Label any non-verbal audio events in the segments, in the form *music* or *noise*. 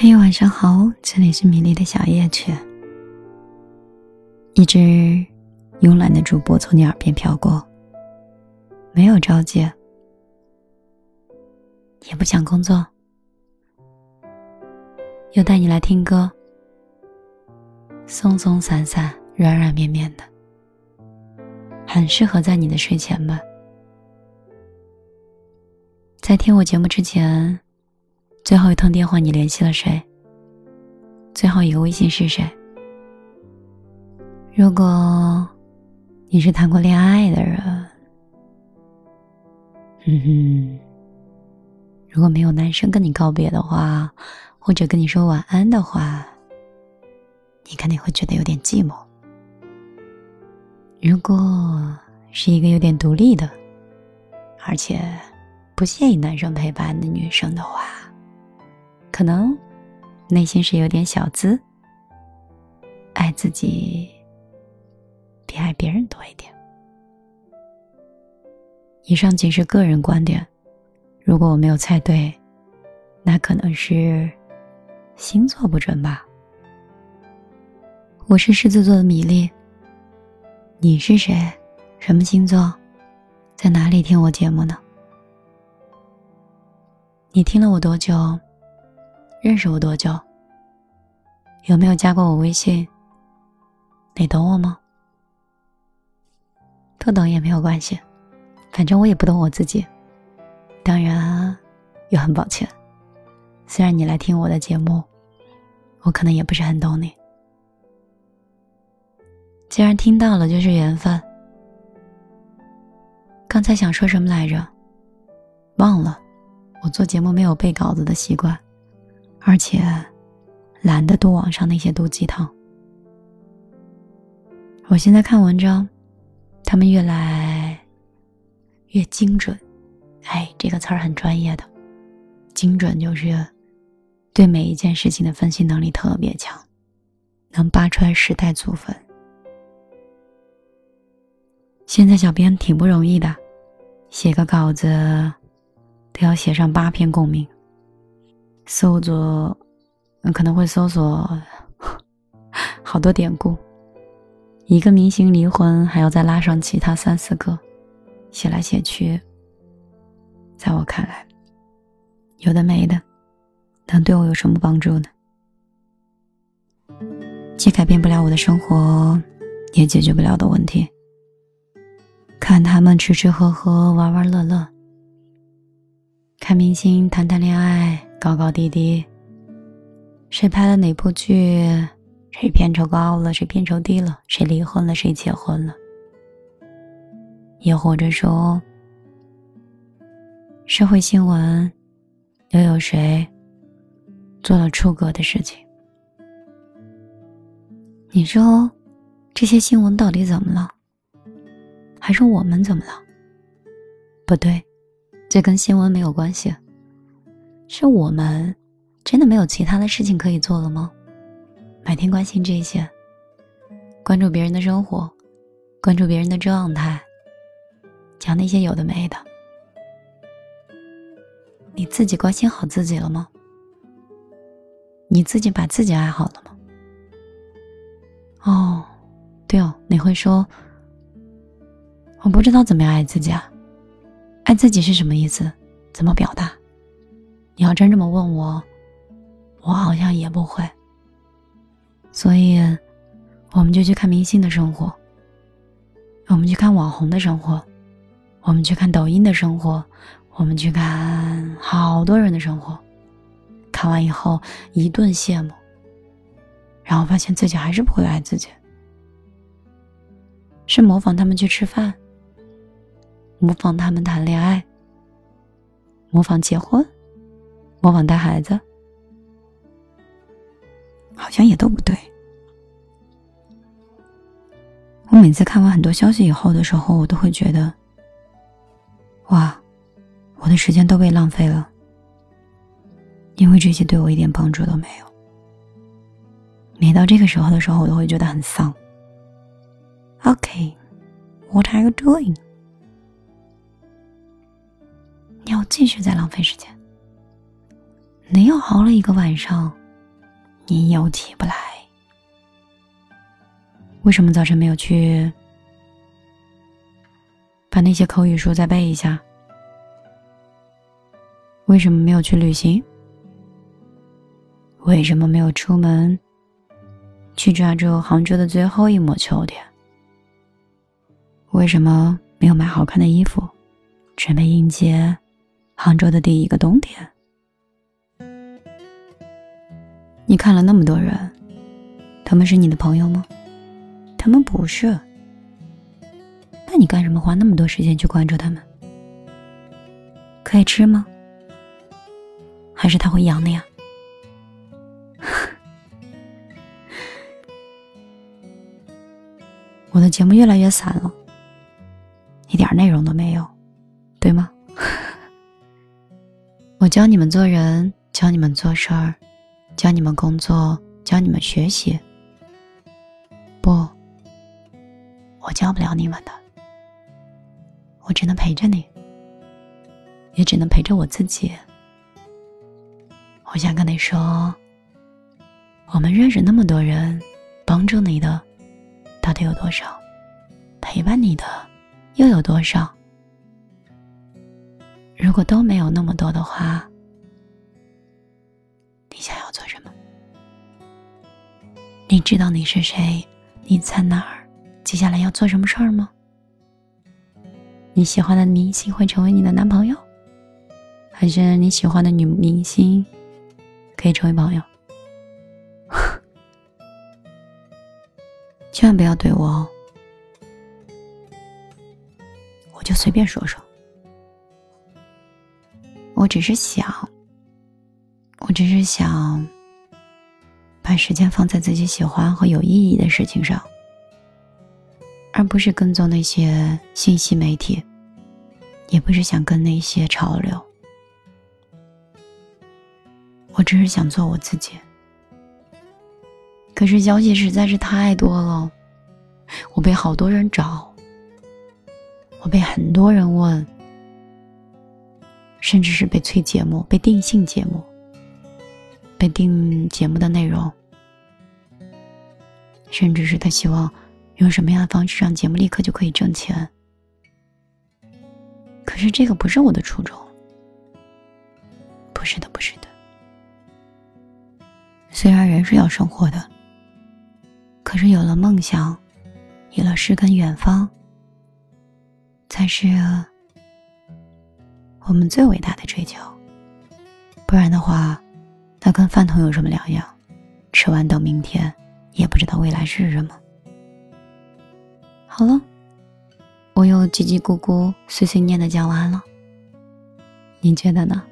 嘿，晚上好，这里是米粒的小夜曲。一只慵懒的主播从你耳边飘过，没有着急，也不想工作，又带你来听歌，松松散散，软软绵绵的，很适合在你的睡前吧。在听我节目之前。最后一通电话，你联系了谁？最后一个微信是谁？如果你是谈过恋爱的人，嗯哼，如果没有男生跟你告别的话，或者跟你说晚安的话，你肯定会觉得有点寂寞。如果是一个有点独立的，而且不介意男生陪伴的女生的话，可能内心是有点小资，爱自己比爱别人多一点。以上仅是个人观点，如果我没有猜对，那可能是星座不准吧。我是狮子座的米粒，你是谁？什么星座？在哪里听我节目呢？你听了我多久？认识我多久？有没有加过我微信？你懂我吗？不懂也没有关系，反正我也不懂我自己。当然，又很抱歉，虽然你来听我的节目，我可能也不是很懂你。既然听到了，就是缘分。刚才想说什么来着？忘了。我做节目没有背稿子的习惯。而且，懒得读网上那些毒鸡汤。我现在看文章，他们越来越精准。哎，这个词儿很专业的，精准就是对每一件事情的分析能力特别强，能扒出来时代祖坟。现在小编挺不容易的，写个稿子都要写上八篇共鸣。搜索，可能会搜索 *laughs* 好多典故。一个明星离婚，还要再拉上其他三四个，写来写去，在我看来，有的没的，能对我有什么帮助呢？既改变不了我的生活，也解决不了的问题。看他们吃吃喝喝，玩玩乐乐，看明星谈谈恋爱。高高低低，谁拍了哪部剧？谁片酬高了？谁片酬低了？谁离婚了？谁结婚了？也或者说，社会新闻又有谁做了出格的事情？你说，这些新闻到底怎么了？还是我们怎么了？不对，这跟新闻没有关系。是我们真的没有其他的事情可以做了吗？每天关心这些，关注别人的生活，关注别人的状态，讲那些有的没的，你自己关心好自己了吗？你自己把自己爱好了吗？哦，对哦，你会说，我不知道怎么样爱自己啊？爱自己是什么意思？怎么表达？你要真这么问我，我好像也不会。所以，我们就去看明星的生活，我们去看网红的生活，我们去看抖音的生活，我们去看好多人的生活。看完以后一顿羡慕，然后发现自己还是不会爱自己，是模仿他们去吃饭，模仿他们谈恋爱，模仿结婚。模仿带孩子，好像也都不对。我每次看完很多消息以后的时候，我都会觉得，哇，我的时间都被浪费了，因为这些对我一点帮助都没有。每到这个时候的时候，我都会觉得很丧。OK，What are you doing？你要继续再浪费时间。你又熬了一个晚上，你又起不来。为什么早晨没有去把那些口语书再背一下？为什么没有去旅行？为什么没有出门去抓住杭州的最后一抹秋天？为什么没有买好看的衣服，准备迎接杭州的第一个冬天？你看了那么多人，他们是你的朋友吗？他们不是。那你干什么花那么多时间去关注他们？可以吃吗？还是他会养的呀？*laughs* 我的节目越来越散了，一点内容都没有，对吗？*laughs* 我教你们做人，教你们做事儿，教你们工作，教你们学习。不，我教不了你们的，我只能陪着你，也只能陪着我自己。我想跟你说，我们认识那么多人，帮助你的到底有多少？陪伴你的又有多少？如果都没有那么多的话，你知道你是谁？你在哪儿？接下来要做什么事儿吗？你喜欢的明星会成为你的男朋友，还是你喜欢的女明星？可以成为朋友，*laughs* 千万不要对我哦，我就随便说说。我只是想，我只是想把时间放在自己喜欢和有意义的事情上，而不是跟踪那些信息媒体，也不是想跟那些潮流。我只是想做我自己，可是消息实在是太多了，我被好多人找，我被很多人问，甚至是被催节目、被定性节目、被定节目的内容，甚至是他希望用什么样的方式让节目立刻就可以挣钱。可是这个不是我的初衷，不是的，不是的。虽然人是要生活的，可是有了梦想，有了诗跟远方，才是我们最伟大的追求。不然的话，那跟饭桶有什么两样？吃完等明天，也不知道未来是什么。好了，我又叽叽咕咕、碎碎念的讲完了。你觉得呢？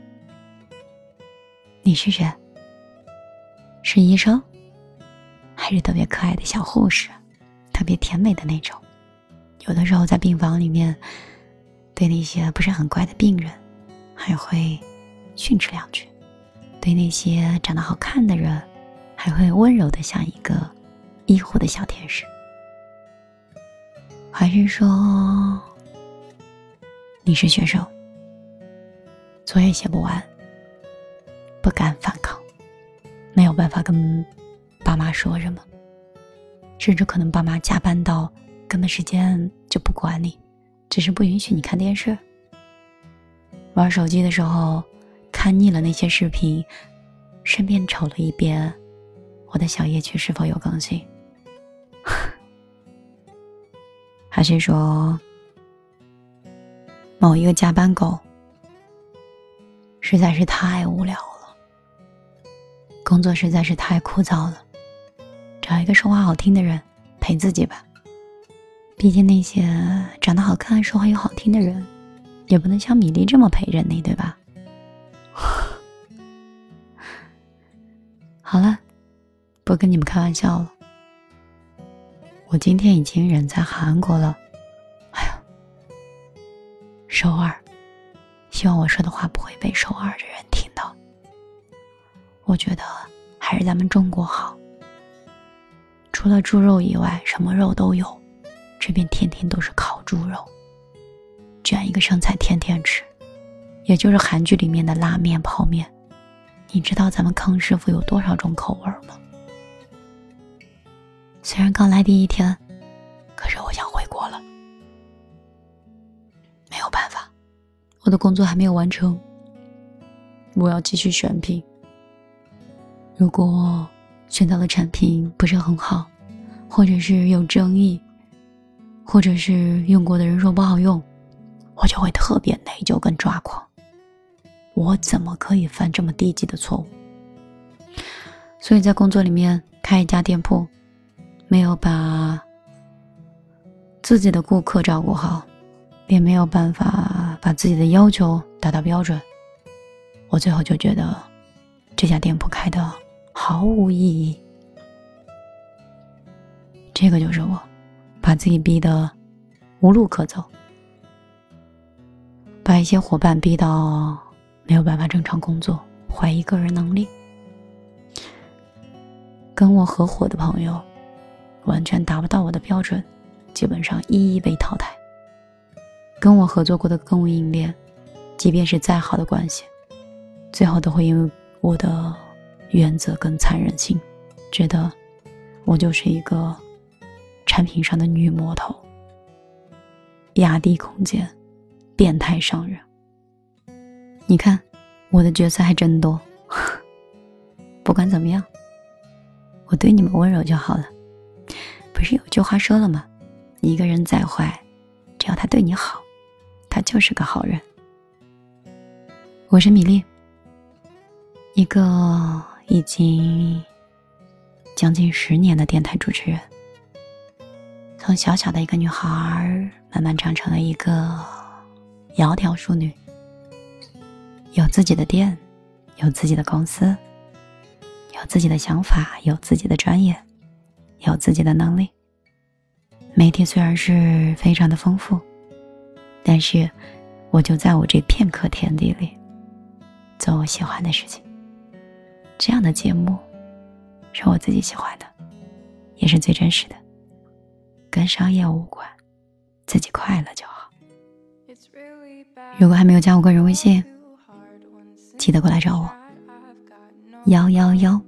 你是谁？是医生，还是特别可爱的小护士，特别甜美的那种。有的时候在病房里面，对那些不是很乖的病人，还会训斥两句；对那些长得好看的人，还会温柔的像一个医护的小天使。还是说，你是学生，作业写不完，不敢反抗。没有办法跟爸妈说什么，甚至可能爸妈加班到根本时间就不管你，只是不允许你看电视。玩手机的时候看腻了那些视频，顺便瞅了一遍我的小夜曲是否有更新，*laughs* 还是说某一个加班狗实在是太无聊了。工作实在是太枯燥了，找一个说话好听的人陪自己吧。毕竟那些长得好看、说话又好听的人，也不能像米粒这么陪着你，对吧？不跟你们开玩笑了。我今天已经人在韩国了。哎呀，首尔，希望我说的话不会被首尔的人听到。我觉得还是咱们中国好。除了猪肉以外，什么肉都有。这边天天都是烤猪肉，卷一个生菜天天吃，也就是韩剧里面的拉面、泡面。你知道咱们康师傅有多少种口味吗？虽然刚来第一天，可是我想回国了。没有办法，我的工作还没有完成，我要继续选品。如果选到的产品不是很好，或者是有争议，或者是用过的人说不好用，我就会特别内疚跟抓狂。我怎么可以犯这么低级的错误？所以在工作里面开一家店铺。没有把自己的顾客照顾好，也没有办法把自己的要求达到标准，我最后就觉得这家店铺开的毫无意义。这个就是我，把自己逼得无路可走，把一些伙伴逼到没有办法正常工作，怀疑个人能力，跟我合伙的朋友。完全达不到我的标准，基本上一一被淘汰。跟我合作过的供应链，即便是再好的关系，最后都会因为我的原则跟残忍性，觉得我就是一个产品上的女魔头，压低空间，变态商人。你看，我的角色还真多。*laughs* 不管怎么样，我对你们温柔就好了。不是有句话说了吗？一个人再坏，只要他对你好，他就是个好人。我是米粒，一个已经将近十年的电台主持人。从小小的一个女孩，慢慢长成了一个窈窕淑女，有自己的店，有自己的公司，有自己的想法，有自己的专业。有自己的能力，媒体虽然是非常的丰富，但是我就在我这片刻天地里做我喜欢的事情。这样的节目是我自己喜欢的，也是最真实的，跟商业无关，自己快乐就好。如果还没有加我个人微信，记得过来找我，幺幺幺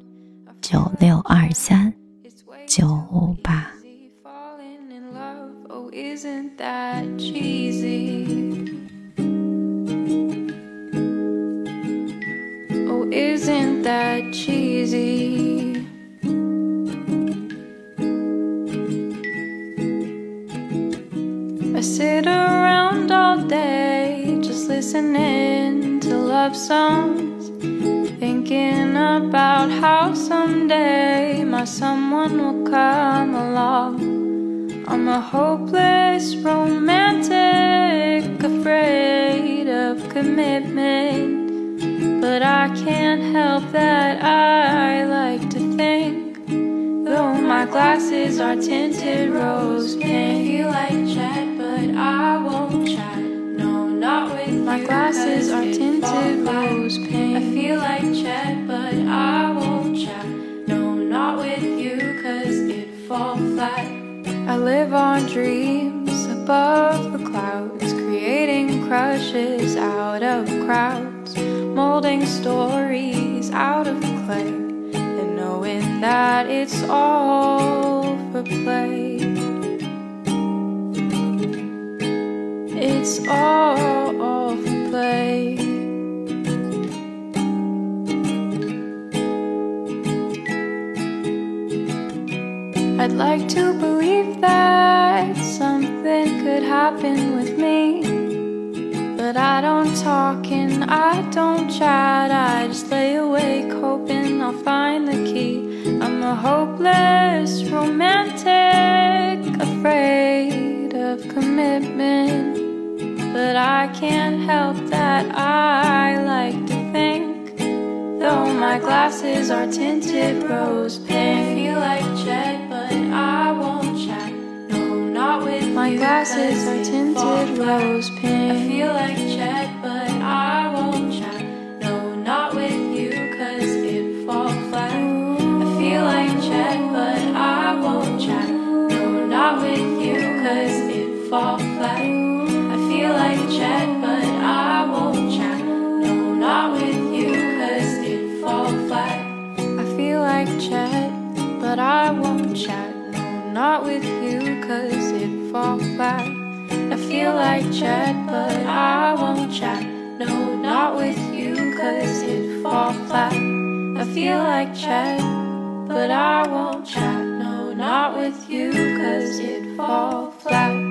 九六二三。酒吧。Oh, isn't that cheesy? Oh, isn't that cheesy? I sit around all day just listening to love songs Thinking about how someday my someone will come along. I'm a hopeless romantic, afraid of commitment. But I can't help that I like to think. Though my glasses are tinted rose pink, feel like chat, but I won't chat. No, not with my glasses are tinted rose pink. I feel like chat, but I won't chat. No, not with you, cause it'd fall flat. I live on dreams above the clouds, creating crushes out of crowds, molding stories out of clay, and knowing that it's all for play. It's all, all I'd like to believe that something could happen with me. But I don't talk and I don't chat. I just lay awake hoping I'll find the key. I'm a hopeless romantic, afraid of commitment. But I can't help that I like to think. Though my glasses are tinted rose pink, I like my glasses are tinted rose pink. I feel like Chet, flat. I feel like chat, but I won't chat. No, not with you, cause it fall flat. I feel like chat, but I won't chat. No, not with you, cause it fall flat.